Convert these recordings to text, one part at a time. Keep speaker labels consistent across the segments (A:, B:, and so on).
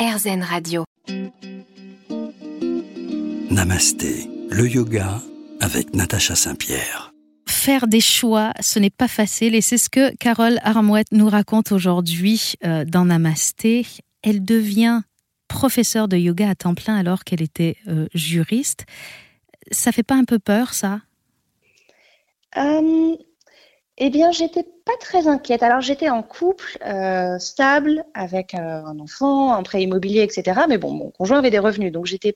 A: RZN Radio.
B: Namasté, le yoga avec Natacha Saint-Pierre.
C: Faire des choix, ce n'est pas facile et c'est ce que Carole Armouette nous raconte aujourd'hui euh, dans Namasté. Elle devient professeure de yoga à temps plein alors qu'elle était euh, juriste. Ça fait pas un peu peur, ça?
D: Euh, Eh bien, j'étais pas très inquiète. Alors, j'étais en couple, euh, stable, avec euh, un enfant, un prêt immobilier, etc. Mais bon, mon conjoint avait des revenus, donc j'étais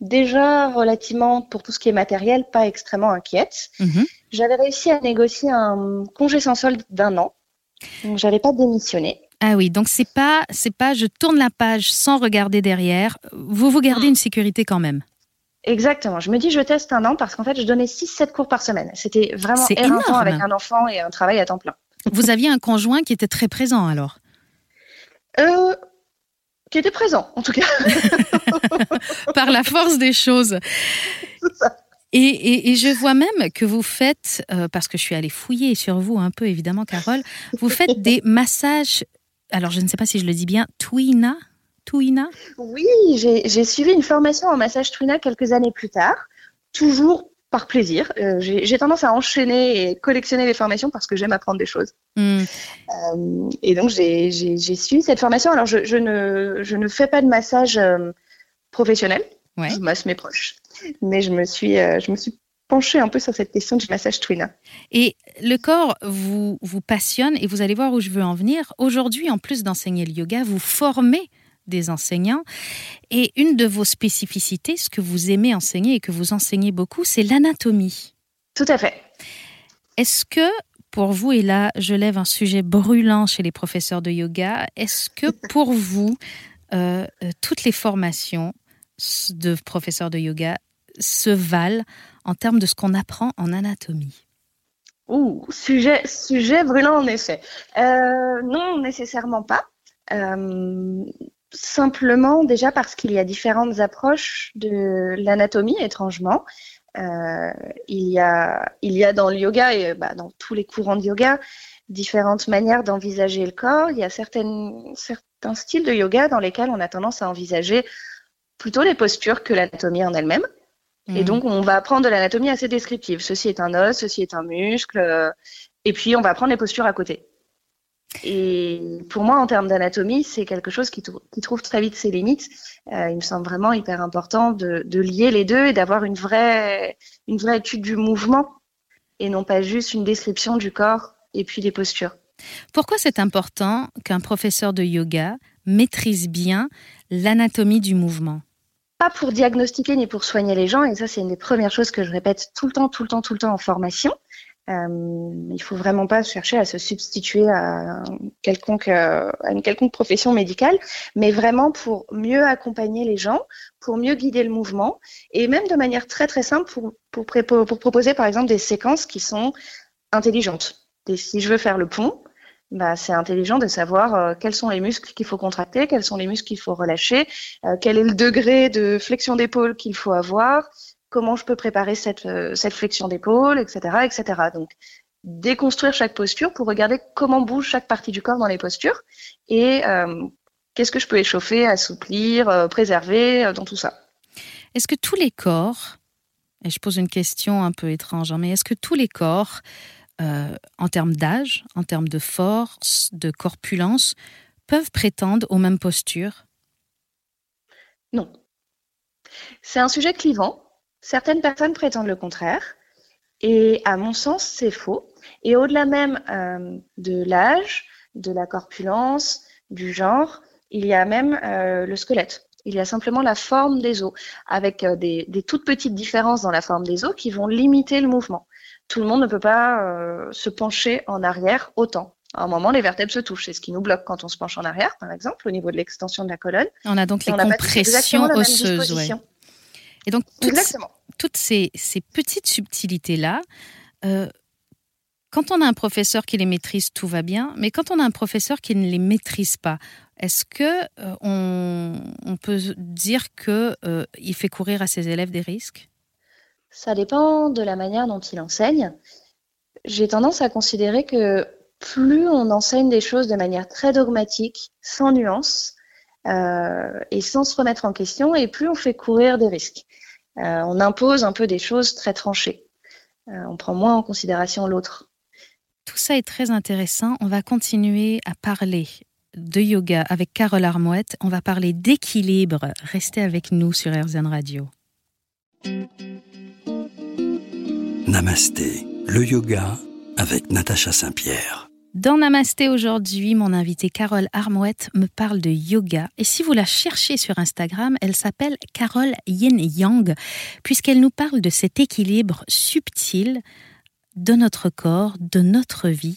D: déjà relativement, pour tout ce qui est matériel, pas extrêmement inquiète.
C: Mhm.
D: J'avais réussi à négocier un congé sans solde d'un an, donc j'avais pas démissionné.
C: Ah oui, donc c'est pas c'est pas je tourne la page sans regarder derrière. Vous vous gardez une sécurité quand même.
D: Exactement. Je me dis, je teste un an parce qu'en fait, je donnais 6-7 cours par semaine. C'était vraiment éreintant avec un enfant et un travail à temps plein.
C: Vous aviez un conjoint qui était très présent alors?
D: Euh, qui était présent, en tout cas.
C: par la force des choses.
D: C'est ça.
C: Et, et- et je vois même que vous faites, euh, parce que je suis allée fouiller sur vous un peu évidemment, Carole, vous faites des massages. Alors je ne sais pas si je le dis bien, Twina, Twina?
D: Oui, j'ai suivi une formation en massage Twina quelques années plus tard, toujours par plaisir. Euh, j'ai tendance à enchaîner et collectionner les formations parce que j'aime apprendre des choses.
C: Hmm.
D: Euh, et donc, j'ai suivi cette formation. Alors, je, je ne, je ne fais pas de massage euh, professionnel.
C: Ouais.
D: Je masse mes proches. Mais je me suis, je me suis penchée un peu sur cette question du massage Twina.
C: Et le corps vous, vous passionne et vous allez voir où je veux en venir. Aujourd'hui, en plus d'enseigner le yoga, vous formez des enseignants. Et une de vos spécificités, ce que vous aimez enseigner et que vous enseignez beaucoup, c'est l'anatomie.
D: Tout à fait.
C: Est-ce que, pour vous, et là je lève un sujet brûlant chez les professeurs de yoga, est-ce que pour vous, euh, euh, toutes les formations de professeurs de yoga se valent en termes de ce qu'on apprend en anatomie?
D: Ouh, sujet, sujet brûlant en effet. Euh, non, nécessairement pas. Euh, simplement déjà parce qu'il y a différentes approches de l'anatomie, étrangement. Euh, il, y a, il y a dans le yoga et bah, dans tous les courants de yoga différentes manières d'envisager le corps. Il y a certaines, certains styles de yoga dans lesquels on a tendance à envisager plutôt les postures que l'anatomie en elle-même. Et
C: Mm.
D: donc, on va apprendre de l'anatomie assez descriptive. Ceci est un os, ceci est un muscle. euh, et puis, on va apprendre les postures à côté. Et pour moi, en termes d'anatomie, c'est quelque chose qui, trou- qui trouve très vite ses limites. Euh, il me semble vraiment hyper important de, de lier les deux et d'avoir une vraie, une vraie étude du mouvement et non pas juste une description du corps et puis des postures.
C: Pourquoi c'est important qu'un professeur de yoga maîtrise bien l'anatomie du mouvement?
D: Pas pour diagnostiquer ni pour soigner les gens, et ça, c'est une des premières choses que je répète tout le temps, tout le temps, tout le temps en formation. Euh, il faut vraiment pas chercher à se substituer à, euh, à une quelconque profession médicale, mais vraiment pour mieux accompagner les gens, pour mieux guider le mouvement, et même de manière très très simple pour, pour, proposer par exemple des séquences qui sont intelligentes. Si je veux faire le pont, bah, c'est intelligent de savoir euh, quels sont les muscles qu'il faut contracter, quels sont les muscles qu'il faut relâcher, euh, quel est le degré de flexion d'épaule qu'il faut avoir, comment je peux préparer cette, euh, cette flexion d'épaule, etc., etc. Donc, déconstruire chaque posture pour regarder comment bouge chaque partie du corps dans les postures et euh, qu'est-ce que je peux échauffer, assouplir, euh, préserver euh, dans tout ça.
C: Est-ce que tous les corps, et je pose une question un peu étrange, hein, mais est-ce que tous les corps, en termes d'âge, en termes de force, de corpulence, peuvent prétendre aux mêmes postures?
D: Non. C'est un sujet clivant. Certaines personnes prétendent le contraire. Et à mon sens, c'est faux. Et au-delà même euh, de l'âge, de la corpulence, du genre, il y a même euh, le squelette. Il y a simplement la forme des os, avec euh, des, des toutes petites différences dans la forme des os qui vont limiter le mouvement. Tout le monde ne peut pas se pencher en arrière autant. À un moment, les vertèbres se touchent. C'est ce qui nous bloque quand on se penche en arrière, par exemple, au niveau de l'extension de la colonne.
C: On a donc
D: Et
C: les compressions osseuses. ouais. Et donc, toutes,
D: Exactement.
C: toutes ces, ces petites subtilités-là, euh, quand on a un professeur qui les maîtrise, tout va bien. Mais quand on a un professeur qui ne les maîtrise pas, est-ce que euh, on, on peut dire que euh, il fait courir à ses élèves des risques?
D: Ça dépend de la manière dont il enseigne. J'ai tendance à considérer que plus on enseigne des choses de manière très dogmatique, sans nuance, et sans se remettre en question, et plus on fait courir des risques. on impose un peu des choses très tranchées. on prend moins en considération l'autre.
C: Tout ça est très intéressant. On va continuer à parler de yoga avec Carole Armouette. On va parler d'équilibre. Restez avec nous sur RZN Radio.
B: Namasté, le yoga avec Natacha Saint-Pierre.
C: Dans Namasté aujourd'hui, mon invitée Carole Armouette me parle de yoga. Et si vous la cherchez sur Instagram, elle s'appelle Carole Yin Yang, puisqu'elle nous parle de cet équilibre subtil de notre corps, de notre vie.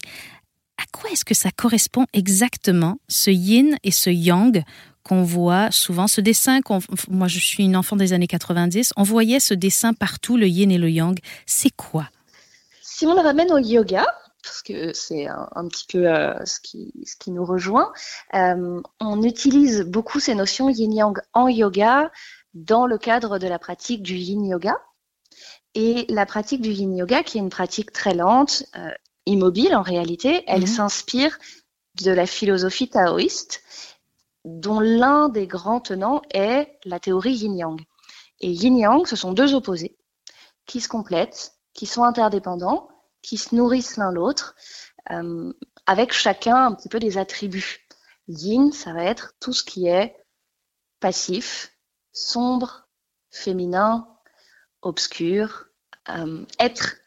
C: À quoi est-ce que ça correspond exactement, ce yin et ce yang qu'on voit souvent, ce dessin, moi je suis une enfant des années 90, on voyait ce dessin partout, le yin et le yang. C'est quoi?
D: Si on le ramène au yoga, parce que c'est un, petit peu euh, ce, qui, ce, qui, nous rejoint, euh, on utilise beaucoup ces notions yin-yang en yoga dans le cadre de la pratique du yin yoga. Et la pratique du yin yoga, qui est une pratique très lente, euh, immobile en réalité, elle mhm. s'inspire de la philosophie taoïste, dont l'un des grands tenants est la théorie yin-yang. Et yin-yang, ce sont deux opposés qui se complètent, qui sont interdépendants, qui se nourrissent l'un l'autre, euh, avec chacun un petit peu des attributs. Yin, ça va être tout ce qui est passif, sombre, féminin, obscur, euh, être.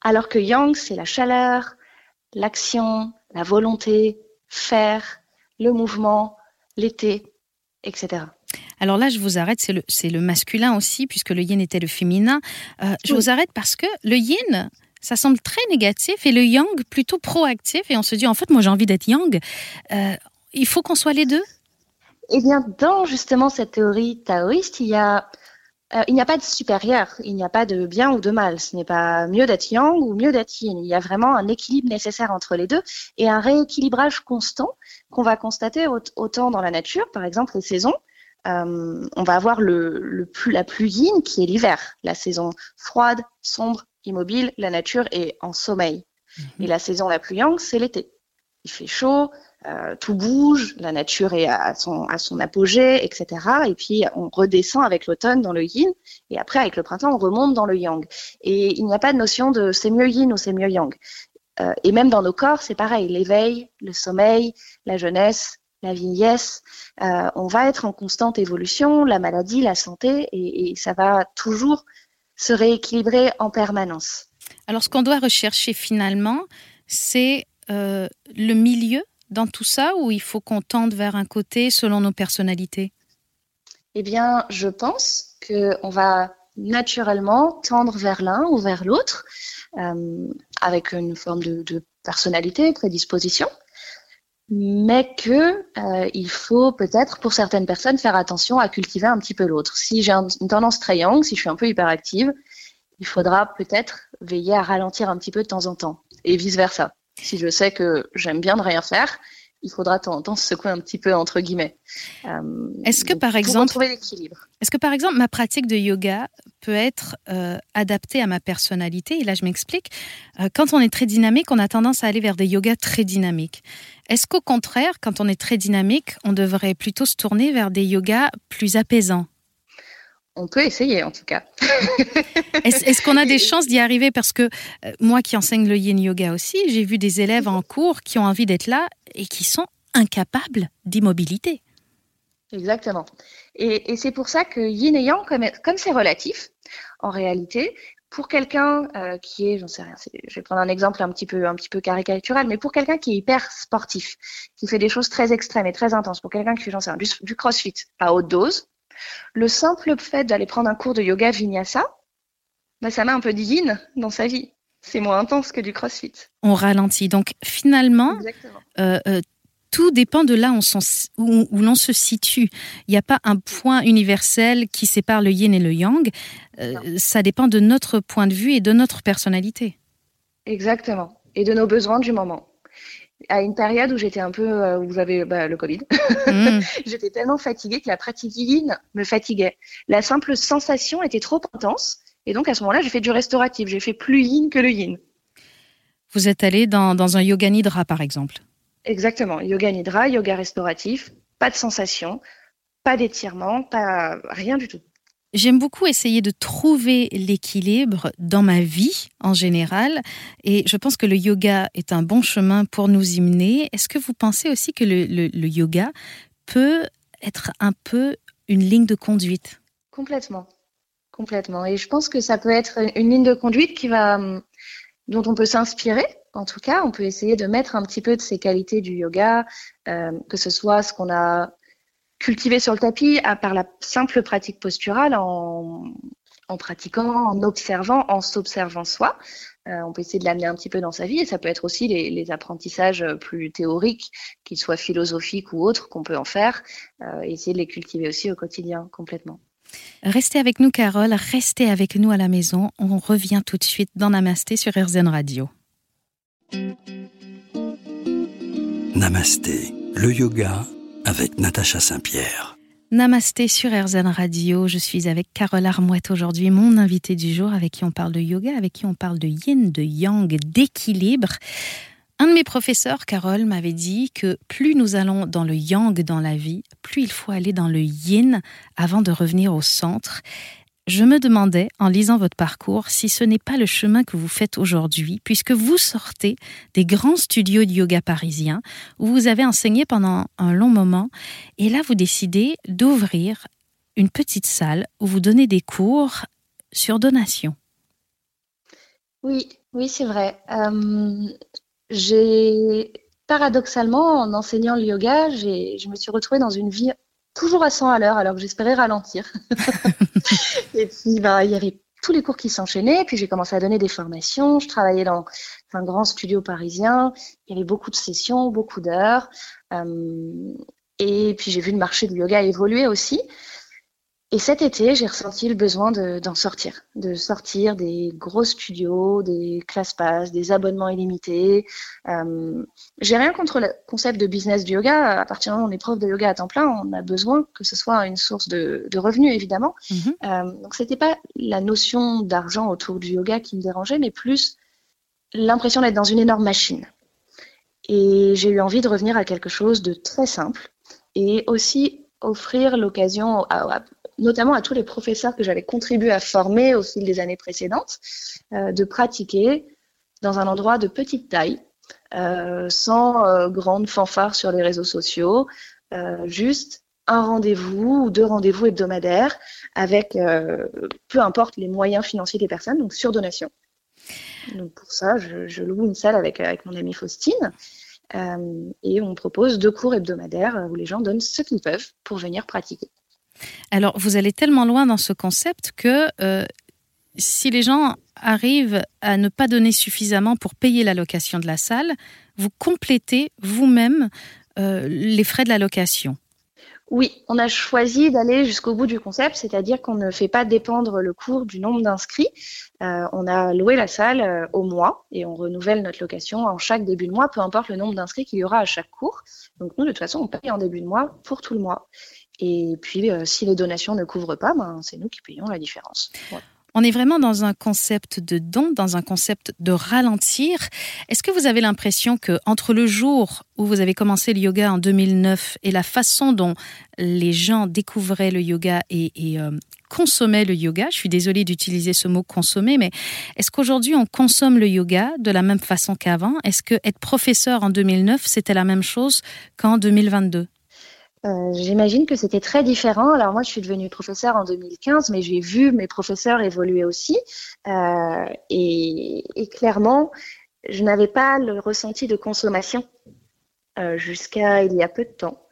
D: Alors que Yang, c'est la chaleur, l'action, la volonté, faire, le mouvement, l'été, etc.
C: Alors là, je vous arrête, c'est le, le, masculin aussi, puisque le yin était le féminin. Euh, je vous arrête parce que le yin, ça semble très négatif et le yang plutôt proactif. Et on se dit, en fait, moi j'ai envie d'être yang. Euh, il faut qu'on soit les deux?
D: Eh bien, dans justement cette théorie taoïste, il y a euh, il n'y a pas de supérieur, il n'y a pas de bien ou de mal. Ce n'est pas mieux d'être yang ou mieux d'être yin. Il y a vraiment un équilibre nécessaire entre les deux et un rééquilibrage constant qu'on va constater autant dans la nature, par exemple les saisons. Euh, on va avoir le, plus, la plus yin qui est l'hiver, la saison froide, sombre, immobile, la nature est en sommeil. Mhm. Et la saison la plus yang, c'est l'été. Il fait chaud, euh, tout bouge, la nature est à son, à son apogée, etc. Et puis on redescend avec l'automne dans le yin, et après avec le printemps on remonte dans le yang. Et il n'y a pas de notion de c'est mieux yin ou c'est mieux yang. Euh, et même dans nos corps, c'est pareil, l'éveil, le sommeil, la jeunesse, la vieillesse, euh, on va être en constante évolution, la maladie, la santé, et, et ça va toujours se rééquilibrer en permanence.
C: Alors ce qu'on doit rechercher finalement, c'est euh, le milieu dans tout ça ou il faut qu'on tende vers un côté selon nos personnalités?
D: Eh bien, je pense qu'on va naturellement tendre vers l'un ou vers l'autre euh, avec une forme de, personnalité, prédisposition, mais que euh, il faut peut-être pour certaines personnes faire attention à cultiver un petit peu l'autre. Si j'ai une tendance yang, si je suis un peu hyperactive, il faudra peut-être veiller à ralentir un petit peu de temps en temps et vice versa. Si je sais que j'aime bien ne rien faire, il faudra de temps en temps se secouer un petit peu entre guillemets.
C: Euh, est-ce que par exemple, Est-ce que par exemple ma pratique de yoga peut être euh, adaptée à ma personnalité? Et là, je m'explique. Euh, quand on est très dynamique, on a tendance à aller vers des yogas très dynamiques. Est-ce qu'au contraire, quand on est très dynamique, on devrait plutôt se tourner vers des yogas plus apaisants?
D: On peut essayer en tout cas.
C: Est-ce qu'on a des chances d'y arriver? Parce que euh, moi qui enseigne le yin yoga aussi, j'ai vu des élèves en cours qui ont envie d'être là et qui sont incapables d'immobilité.
D: Exactement. Et, c'est pour ça que yin et yang, comme c'est relatif, en réalité, pour quelqu'un euh, qui est, j'en sais rien, je vais prendre un exemple un petit peu, un petit peu caricatural, mais pour quelqu'un qui est hyper sportif, qui fait des choses très extrêmes et très intenses, pour quelqu'un qui fait, j'en sais rien, du crossfit à haute dose, le simple fait d'aller prendre un cours de yoga vinyasa, bah, ça met un peu de yin dans sa vie. C'est moins intense que du crossfit.
C: On ralentit. Donc finalement, euh, euh, tout dépend de là où, l'on se situe. Il n'y a pas un point universel qui sépare le yin et le yang. Euh, ça dépend de notre point de vue et de notre personnalité.
D: Exactement. Et de nos besoins du moment à une période où j'étais un peu, euh, où j'avais bah, le Covid, mm. j'étais tellement fatiguée que la pratique yin me fatiguait. La simple sensation était trop intense. Et donc à ce moment-là, j'ai fait du restauratif. J'ai fait plus yin que le yin.
C: Vous êtes allé dans, dans un yoga nidra, par exemple
D: Exactement. Yoga nidra, yoga restauratif. pas de sensation, pas d'étirement, pas rien du tout.
C: J'aime beaucoup essayer de trouver l'équilibre dans ma vie en général et je pense que le yoga est un bon chemin pour nous y mener. Est-ce que vous pensez aussi que le, yoga peut être un peu une ligne de conduite?
D: Complètement, complètement. Et je pense que ça peut être une ligne de conduite qui va, dont on peut s'inspirer. En tout cas, on peut essayer de mettre un petit peu de ces qualités du yoga, euh, que ce soit ce qu'on a cultivé sur le tapis à, par la simple pratique posturale, en, en pratiquant, en observant, en s'observant soi. Euh, on peut essayer de l'amener un petit peu dans sa vie et ça peut être aussi les, les apprentissages plus théoriques, qu'ils soient philosophiques ou autres, qu'on peut en faire, euh, essayer de les cultiver aussi au quotidien complètement.
C: Restez avec nous, Carole. Restez avec nous à la maison. On revient tout de suite dans Namasté sur RZN Radio.
B: Namasté, le yoga avec Natacha Saint-Pierre.
C: Namasté sur RZN Radio. Je suis avec Carole Armouette aujourd'hui, mon invité du jour, avec qui on parle de yoga, avec qui on parle de yin, de yang, d'équilibre. Un de mes professeurs, Carole, m'avait dit que plus nous allons dans le yang dans la vie, plus il faut aller dans le yin avant de revenir au centre. Je me demandais, en lisant votre parcours, si ce n'est pas le chemin que vous faites aujourd'hui, puisque vous sortez des grands studios de yoga parisiens, où vous avez enseigné pendant un long moment, et là vous décidez d'ouvrir une petite salle où vous donnez des cours sur donation.
D: Oui, oui, c'est vrai. Euh, j'ai paradoxalement, en enseignant le yoga, je me suis retrouvée dans une vie toujours à 100 à l'heure, alors que j'espérais ralentir. et puis, bah, il y avait tous les cours qui s'enchaînaient. Puis j'ai commencé à donner des formations. Je travaillais dans un grand studio parisien. Il y avait beaucoup de sessions, beaucoup d'heures. Euh, et puis j'ai vu le marché du yoga évoluer aussi. Et cet été, j'ai ressenti le besoin d'en sortir, de sortir des gros studios, des classes pass, des abonnements illimités. Euh, j'ai rien contre le concept de business du yoga. À partir du moment où on est prof de yoga à temps plein, on a besoin que ce soit une source de, de revenus, évidemment. Mm-hmm. Euh, donc, c'était pas la notion d'argent autour du yoga qui me dérangeait, mais plus l'impression d'être dans une énorme machine. Et j'ai eu envie de revenir à quelque chose de très simple et aussi offrir l'occasion à, notamment à tous les professeurs que j'avais contribué à former au fil des années précédentes, euh, de pratiquer dans un endroit de petite taille, euh, sans euh, grande fanfare sur les réseaux sociaux, juste un rendez-vous ou deux rendez-vous hebdomadaires avec peu importe les moyens financiers des personnes, donc sur donation. Donc pour ça, je, loue une salle avec, avec mon amie Faustine. et on propose deux cours hebdomadaires où les gens donnent ce qu'ils peuvent pour venir pratiquer.
C: Alors, vous allez tellement loin dans ce concept que euh, si les gens arrivent à ne pas donner suffisamment pour payer la location de la salle, vous complétez vous-même euh, les frais de la location.
D: Oui, on a choisi d'aller jusqu'au bout du concept, c'est-à-dire qu'on ne fait pas dépendre le cours du nombre d'inscrits. Euh, on a loué la salle au mois et on renouvelle notre location en chaque début de mois, peu importe le nombre d'inscrits qu'il y aura à chaque cours. Donc nous, de toute façon, on paye en début de mois pour tout le mois. Et puis, euh, si les donations ne couvrent pas, ben, c'est nous qui payons la différence.
C: On est vraiment dans un concept de don, dans un concept de ralentir. Est-ce que vous avez l'impression que entre le jour où vous avez commencé le yoga en 2009 et la façon dont les gens découvraient le yoga et, euh, consommaient le yoga, je suis désolée d'utiliser ce mot consommer, mais est-ce qu'aujourd'hui on consomme le yoga de la même façon qu'avant? Est-ce que être professeur en 2009 c'était la même chose qu'en 2022
D: euh, j'imagine que c'était très différent. Alors moi, je suis devenue professeure en 2015, mais j'ai vu mes professeurs évoluer aussi. Euh, et, clairement, je n'avais pas le ressenti de consommation euh, jusqu'à il y a peu de temps.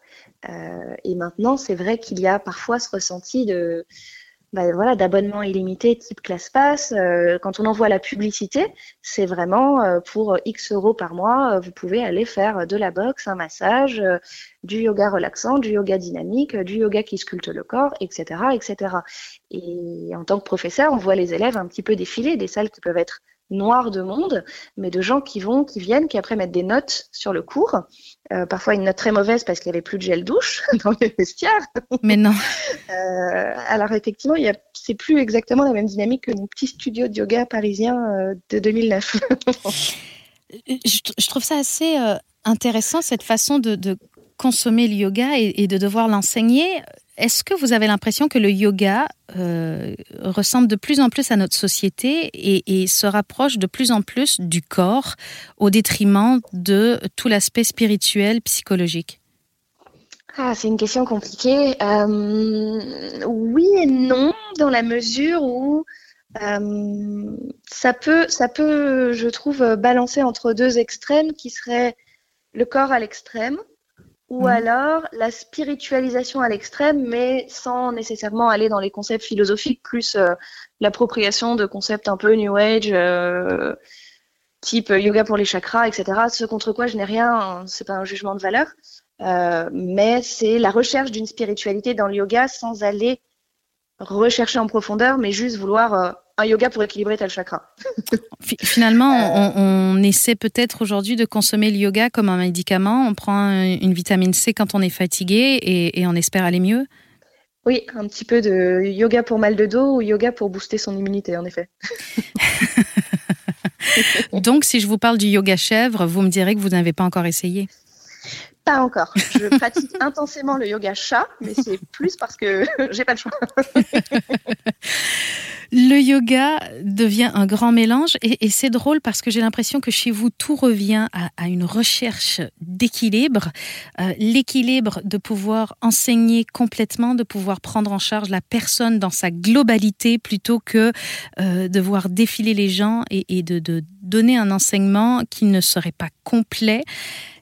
D: Et maintenant, c'est vrai qu'il y a parfois ce ressenti de bah, voilà, d'abonnement illimité type ClassPass. Euh, quand on envoie la publicité, c'est vraiment euh, pour X euros par mois, euh, vous pouvez aller faire de la boxe, un massage, du yoga relaxant, du yoga dynamique, du yoga qui sculpte le corps, etc., etc. Et en tant que professeur, on voit les élèves un petit peu défiler, des salles qui peuvent être noir de monde, mais de gens qui vont, qui viennent, qui après mettent des notes sur le cours. Euh, parfois une note très mauvaise parce qu'il n'y avait plus de gel douche dans les vestiaires.
C: Mais non.
D: Euh, alors effectivement, il c'est plus exactement la même dynamique que mon petit studio de yoga parisien euh, de 2009.
C: je, trouve ça assez intéressant cette façon de, consommer le yoga et, de devoir l'enseigner, est-ce que vous avez l'impression que le yoga euh, ressemble de plus en plus à notre société et, se rapproche de plus en plus du corps au détriment de tout l'aspect spirituel, psychologique?
D: Ah, c'est une question compliquée. Euh, oui et non, dans la mesure où euh, ça peut, ça peut, je trouve, balancer entre deux extrêmes qui seraient le corps à l'extrême ou mhm. alors la spiritualisation à l'extrême, mais sans nécessairement aller dans les concepts philosophiques, plus euh, l'appropriation de concepts un peu New Age, euh, type yoga pour les chakras, etc. Ce contre quoi je n'ai rien, c'est pas un jugement de valeur, euh, mais c'est la recherche d'une spiritualité dans le yoga sans aller rechercher en profondeur, mais juste vouloir un yoga pour équilibrer tel chakra.
C: Finalement, on, essaie peut-être aujourd'hui de consommer le yoga comme un médicament. On prend une vitamine C quand on est fatigué et, on espère aller mieux.
D: Oui, un petit peu de yoga pour mal de dos ou yoga pour booster son immunité, en effet.
C: Donc, si je vous parle du yoga chèvre, vous me direz que vous n'avez pas encore essayé.
D: Pas encore. Je pratique intensément le yoga chat, mais c'est plus parce que j'ai pas le choix.
C: Le yoga devient un grand mélange et, c'est drôle parce que j'ai l'impression que chez vous tout revient à, une recherche d'équilibre, euh, l'équilibre de pouvoir enseigner complètement, de pouvoir prendre en charge la personne dans sa globalité plutôt que euh, de voir défiler les gens et, de, de donner un enseignement qui ne serait pas complet.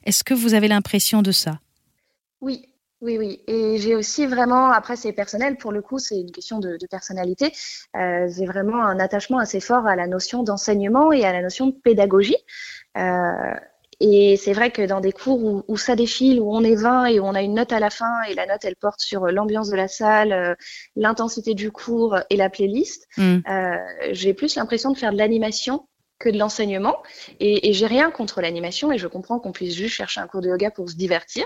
C: Est-ce que vous avez l'impression de ça?
D: Oui, oui, oui. Et j'ai aussi vraiment, après c'est personnel, pour le coup c'est une question de, personnalité, euh, j'ai vraiment un attachement assez fort à la notion d'enseignement et à la notion de pédagogie. Euh, et c'est vrai que dans des cours où, ça défile, où on est 20 et où on a une note à la fin, et la note elle porte sur l'ambiance de la salle, euh, l'intensité du cours et la playlist, mm. j'ai plus l'impression de faire de l'animation que de l'enseignement. Et, j'ai rien contre l'animation et je comprends qu'on puisse juste chercher un cours de yoga pour se divertir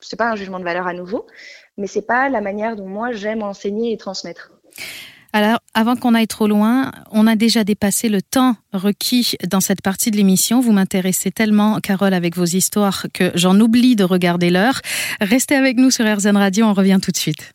D: c'est pas un jugement de valeur à nouveau, mais c'est pas la manière dont moi j'aime enseigner et transmettre.
C: Alors, avant qu'on aille trop loin, on a déjà dépassé le temps requis dans cette partie de l'émission. Vous m'intéressez tellement, Carole, avec vos histoires que j'en oublie de regarder l'heure. Restez avec nous sur RZN Radio, on revient tout de suite.